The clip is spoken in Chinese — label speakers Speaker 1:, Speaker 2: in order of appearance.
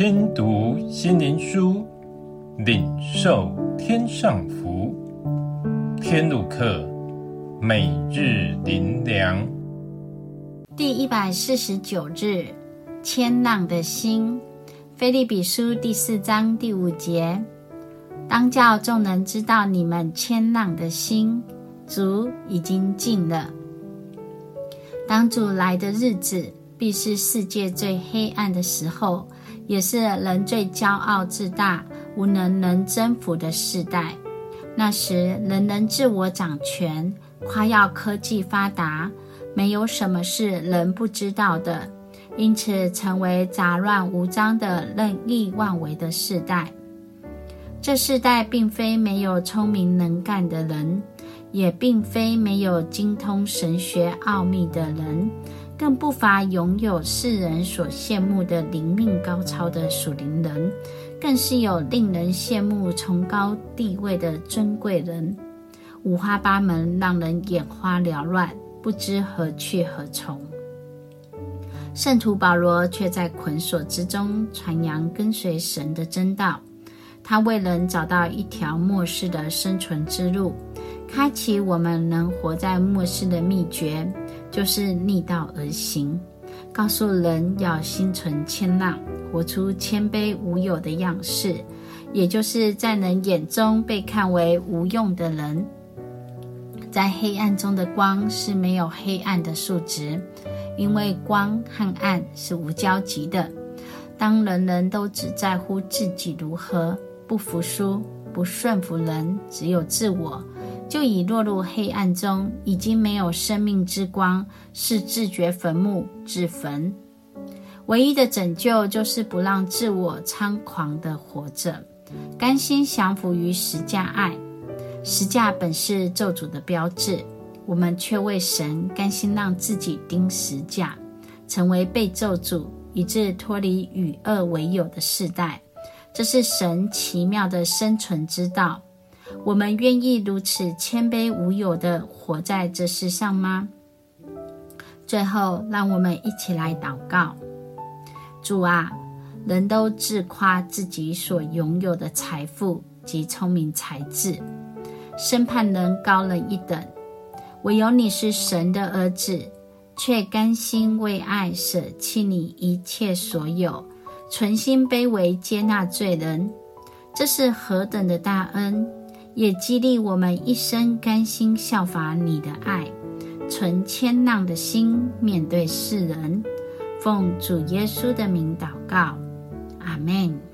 Speaker 1: 听读心灵书，领受天上福。天路客，每日灵粮，
Speaker 2: 第一百四十九日，谦让的心。腓利比书第四章第五节，当叫众人知道你们谦让的心，主已经近了。当主来的日子，必是世界最黑暗的时候，也是人最骄傲自大、无能能征服的时代。那时，人人自我掌权，夸耀科技发达，没有什么是人不知道的，因此成为杂乱无章的任意妄为的时代。这世代并非没有聪明能干的人。也并非没有精通神学奥秘的人，更不乏拥有世人所羡慕的灵命高超的属灵人，更是有令人羡慕崇高地位的尊贵人，五花八门，让人眼花缭乱，不知何去何从。圣徒保罗却在捆锁之中传扬跟随神的真道，他为人找到一条末世的生存之路。开启我们能活在末世的秘诀，就是逆道而行。告诉人要心存谦让，活出谦卑无有的样式，也就是在人眼中被看为无用的人。在黑暗中的光是没有黑暗的数值，因为光和暗是无交集的。当人人都只在乎自己如何，不服输、不顺服人，只有自我。就已落入黑暗中，已经没有生命之光，是自掘坟墓、自焚。唯一的拯救就是不让自我猖狂地活着，甘心降服于十架爱。十架本是咒诅的标志，我们却为神甘心让自己钉十架，成为被咒诅，以致脱离与恶为友的世代。这是神奇妙的生存之道。我们愿意如此谦卑无有地活在这世上吗？最后，让我们一起来祷告：主啊，人都自夸自己所拥有的财富及聪明才智，生怕人高人一等。唯有你是神的儿子，却甘心为爱舍弃你一切所有，存心卑微接纳罪人，这是何等的大恩！也激励我们一生甘心效法你的爱，存谦让的心面对世人。奉主耶稣的名祷告，阿门。